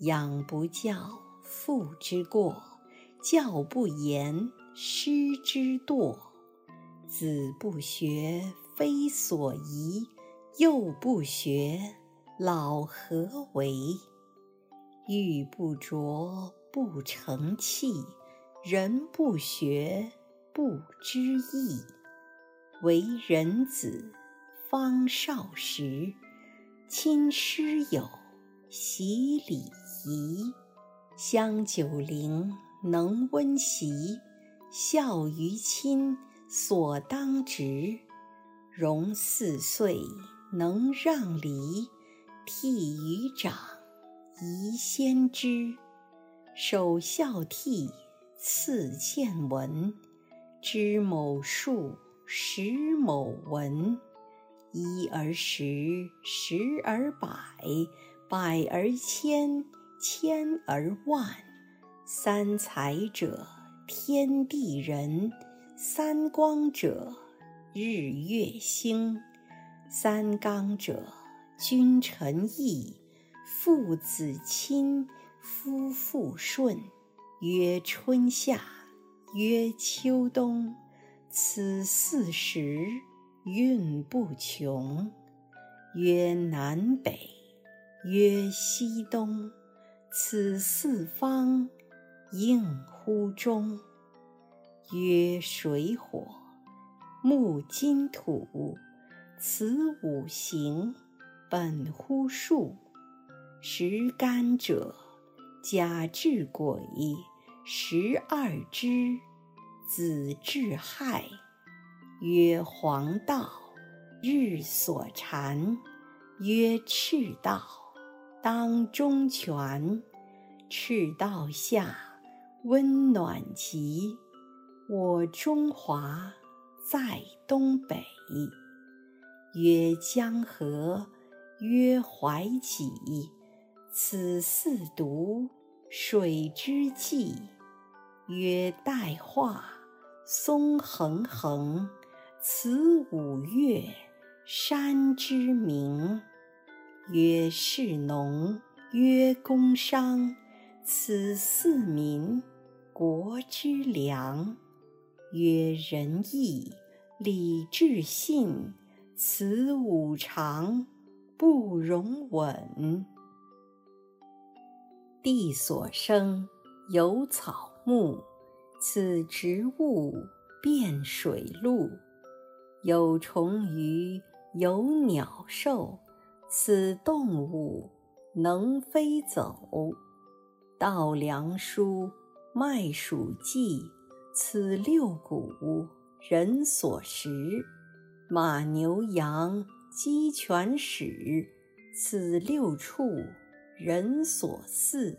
养不教，父之过；教不严，师之惰。子不学，非所宜；幼不学，老何为？玉不琢，不成器；人不学，不知义。为人子，方少时，亲师友，习礼仪仪，香九龄，能温席，孝于亲，所当执；融四岁，能让梨，悌于长，宜先知。首孝悌，次见闻，知某数，识某文。一而十，十而百。百而千，千而万。三才者，天地人；三光者，日月星。三纲者，君臣义，父子亲，夫妇顺。曰春夏，曰秋冬，此四时运不穷。曰南北。曰西东，此四方应乎中。曰水火木金土，此五行本乎数。十干者，甲至癸，十二支，子至亥。曰黄道，日所缠。曰赤道。当中泉，赤道下，温暖极。我中华在东北。曰江河，曰淮济，此四渎，水之纪。曰代化，松横横，此五岳，山之名。曰士农，曰工商，此四民，国之良。曰仁义礼智信，此五常，不容紊。地所生，有草木，此植物，遍水陆。有虫鱼，有鸟兽。此动物能飞走，稻粱菽麦黍稷，此六谷人所食；马牛羊鸡犬豕，此六畜人所饲。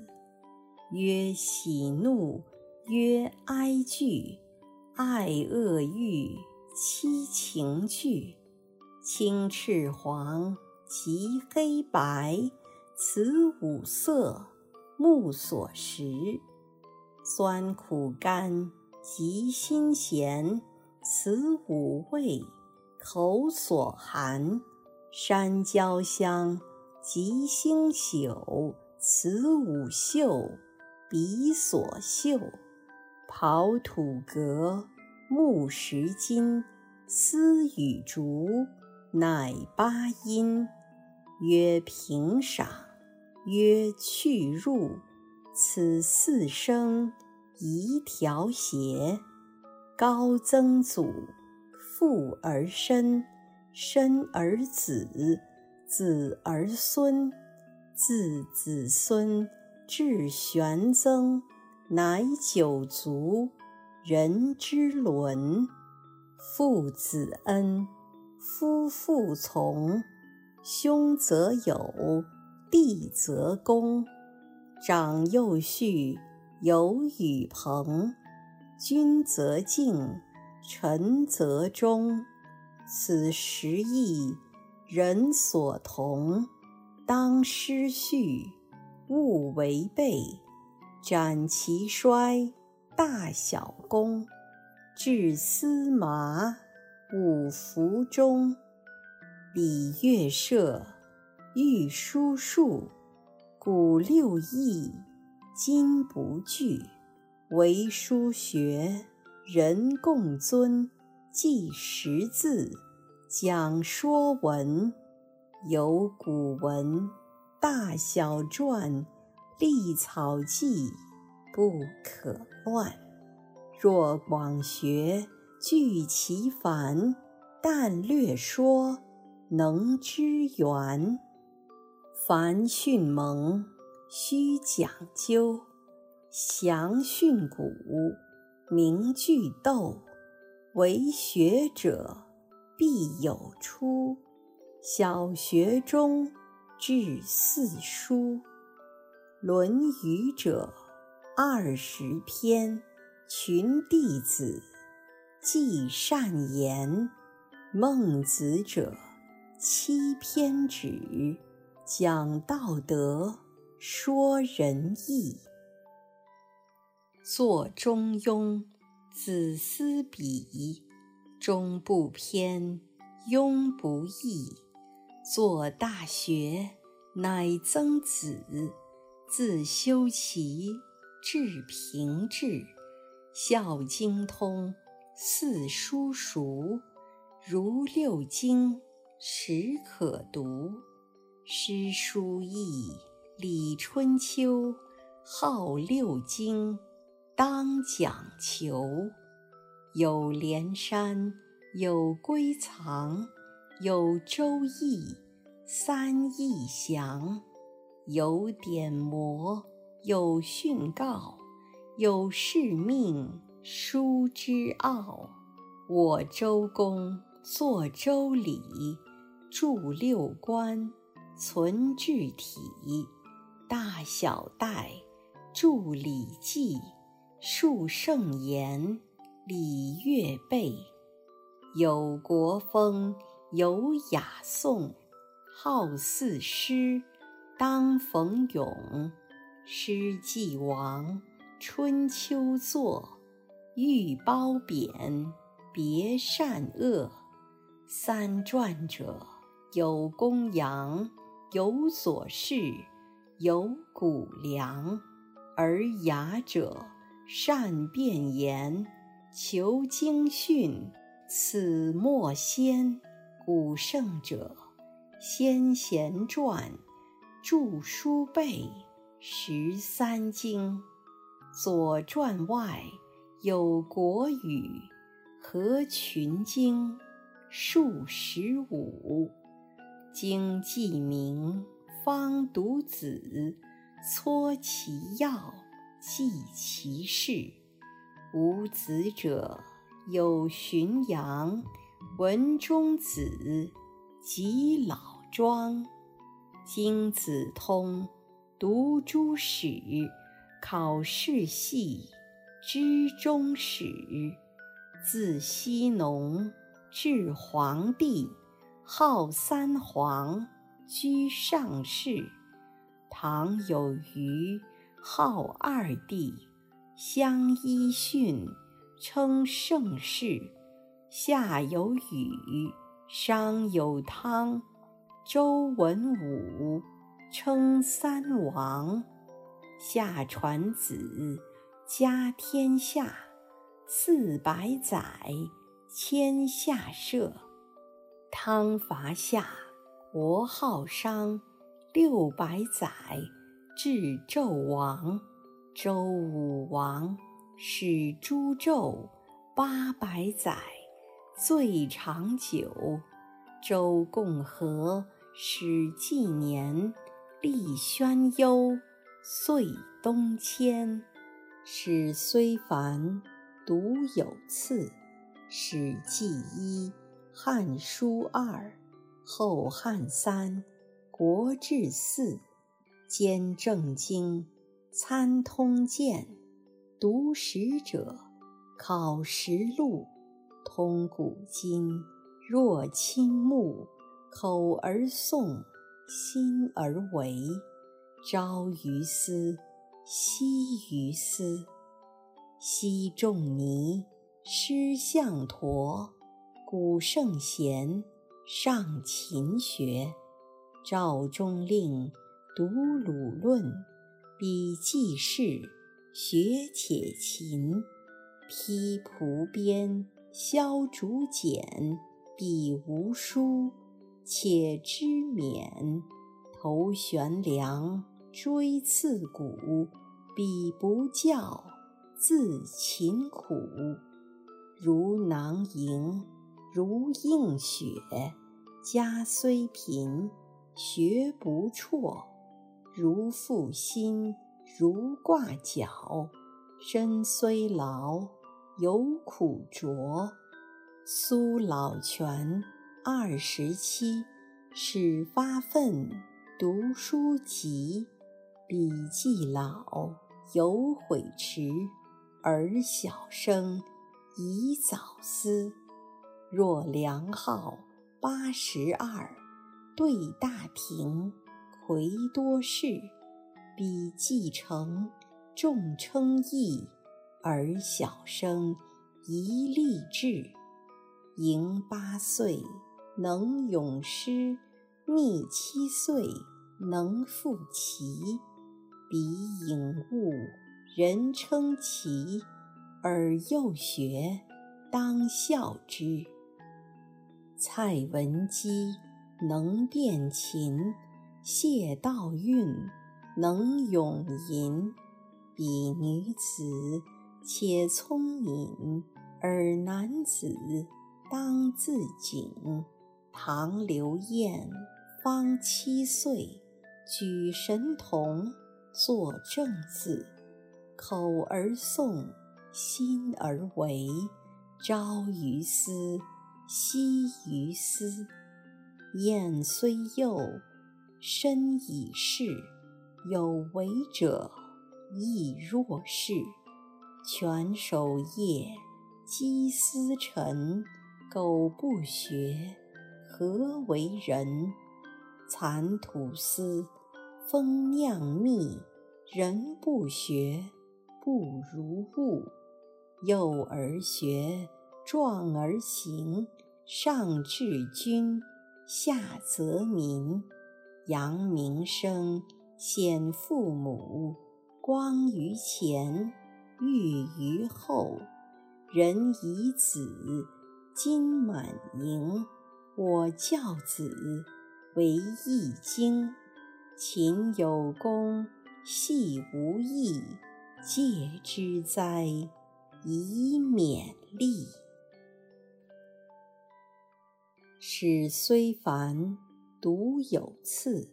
曰喜怒，曰哀惧，爱恶欲，七情具，青赤黄。其黑白，此五色，目所识；酸苦甘，及辛咸，此五味，口所含；山椒香，及星宿，此五嗅，鼻所嗅；刨土革，木石金，丝与竹，乃八音。曰平赏，曰去入，此四声宜调谐。高曾祖，父而身，身而子，子而孙，自子孙至玄曾，乃九族，人之伦。父子恩，夫妇从。兄则友，弟则恭。长幼序，友与朋。君则敬，臣则忠。此时义，人所同。当失序，勿违背。斩其衰，大小功。治司马，五服中。礼乐射，御书数。古六艺，今不惧。为书学，人共尊。记识字，讲说文。有古文，大小篆，隶草记，不可乱。若广学，具其繁；但略说，能知源。凡训蒙，须讲究；详训古，明句读。为学者，必有初。小学中，至四书。《论语》者，二十篇，群弟子，记善言；孟子者，七篇止，讲道德，说仁义。作《中庸》，子思笔，中不偏，庸不易。作《大学》，乃曾子，自修齐，至平治，孝经通，四书熟，如六经，始可读。诗书易，礼春秋，号六经，当讲求。有连山，有归藏。有周易，三易详；有典谟，有训诰，有誓命，书之奥。我周公作周礼，著六官，存具体；大小戴著礼记，述圣言，礼乐备。有国风。有雅颂，好四诗，当逢咏。诗既亡，春秋作。欲褒贬，别善恶。三传者，有公羊，有左氏，有谷梁。而雅者，善辩言，求经训，此莫先。古圣者，先贤传，著书备十三经。左传外有国语，合群经，数十五。经记名，方读子，撮其要，记其事。无子者，有荀扬。文中子，及老庄，经子通，读诸史，考世系，知终始。自羲农至黄帝，号三皇，居上世。唐有虞，号二帝，相揖逊，称盛世。夏有禹，商有汤，周文武，称三王。夏传子，家天下，四百载，迁下社。汤伐夏，国号商，六百载，至纣王。周武王，始诛纣，八百载。最长久，周共和始纪年，立宣幽，岁东迁。史虽繁，独有次。《史记》一，《汉书》二，《后汉》三，《国志》四，兼正经，参通鉴，读史者，考实录，通古今。若亲目，口而诵，心而为。朝于斯，夕于斯。昔仲尼，师向陀，古圣贤，上勤学。赵中令，读鲁论，笔记事，学且勤。披蒲编，削竹简，笔无书，且知勉。头悬梁，锥刺股，彼不教，自勤苦。如囊萤，如映雪，家虽贫，学不辍。如负薪，如挂角，身虽劳，犹苦卓。苏老泉二十七，始发愤。读书籍，笔记老，犹悔迟。而小生，宜早思。若梁浩八十二，对大廷，魁多士。彼继承，众称义。而小生，宜立志。盈八岁，能咏诗；逆七岁。能复其，彼颖悟，人称奇，而幼学，当效之。蔡文姬能辨琴，谢道韫能咏吟。彼女子且聪敏，而男子当自警。唐刘晏方七岁。举神童，作正字，口而诵，心而为。朝于斯，夕于斯。晏虽幼，身已仕，有为者亦若是。犬守夜，鸡司晨，苟不学，何为人？蚕吐丝。蜂酿蜜，人不学，不如物。幼而学，壮而行，上治君，下则民。扬名声，显父母，光于前，裕于后。人以子，金满盈。我教子，为易经。勤有功，戏无益，戒之哉，以勉励。史虽繁，读有次。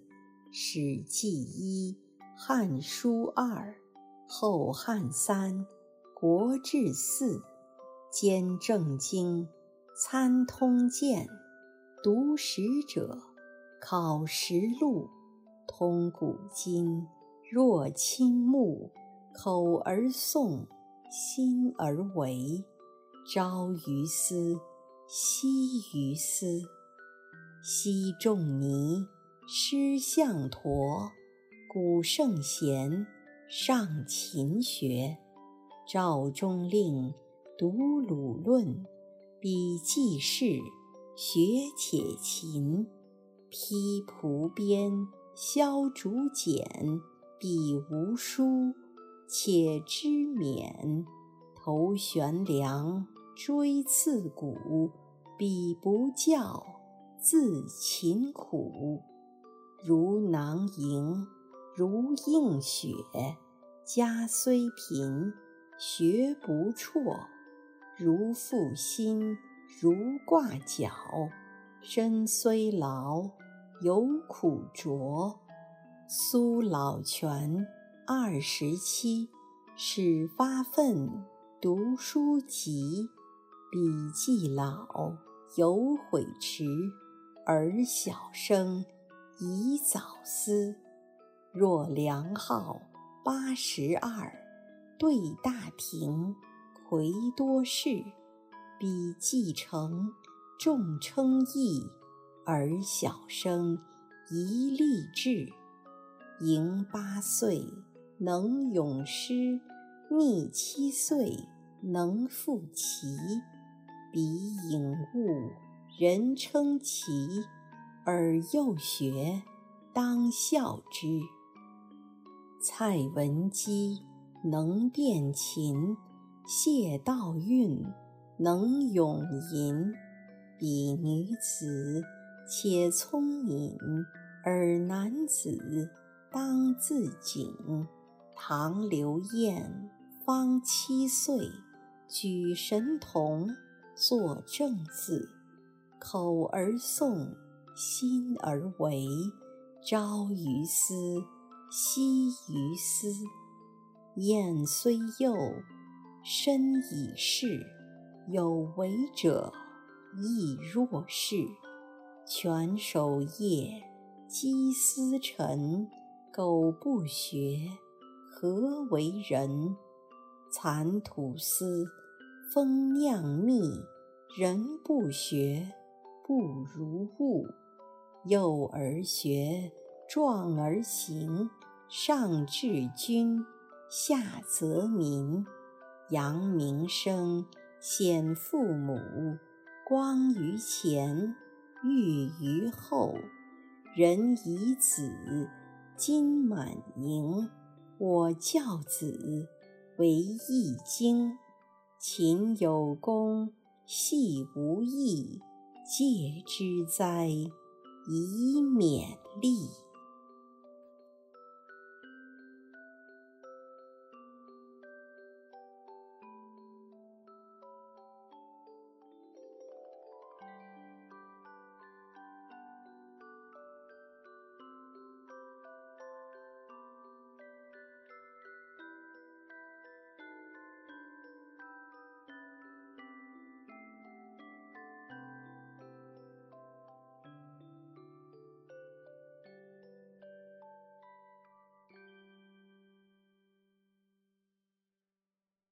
史记一，汉书二，后汉三，国志四。兼正经，参通鉴，读史者，考实录。通古今，若亲目，口而诵，心而为。朝于斯，夕于斯。昔仲尼，师向陀，古圣贤，上勤学。赵中令，读鲁论，笔记事，学且勤。披蒲编。削竹简，彼无书，且知勉。头悬梁，锥刺股，彼不教，自勤苦。如囊萤，如映雪。家虽贫，学不辍。如负薪，如挂角。身虽劳。犹苦卓，苏老泉二十七，始发愤，读书籍，笔记老，犹悔迟。而小生，宜早思。若梁浩八十二，对大庭，魁多士，彼既成，众称义，而小生宜立志。盈八岁，能咏诗；逆七岁，能赋棋。彼颖悟，人称奇，而幼学，当效之。蔡文姬能辨琴，谢道韫能咏吟。彼女子且聪敏，而男子当自警。唐刘晏方七岁，举神童，作正字，口而诵，心而为，朝于斯。夕于斯，晏虽幼，身已仕。有为者亦若是。犬守夜，鸡司晨，苟不学，何为人？蚕吐丝，蜂酿蜜，人不学，不如物。幼而学，壮而行。上治君，下则民。扬名声，显父母。光于前，裕于后。人以子，金满盈。我教子，为易经。勤有功，戏无益。戒之哉，以勉励。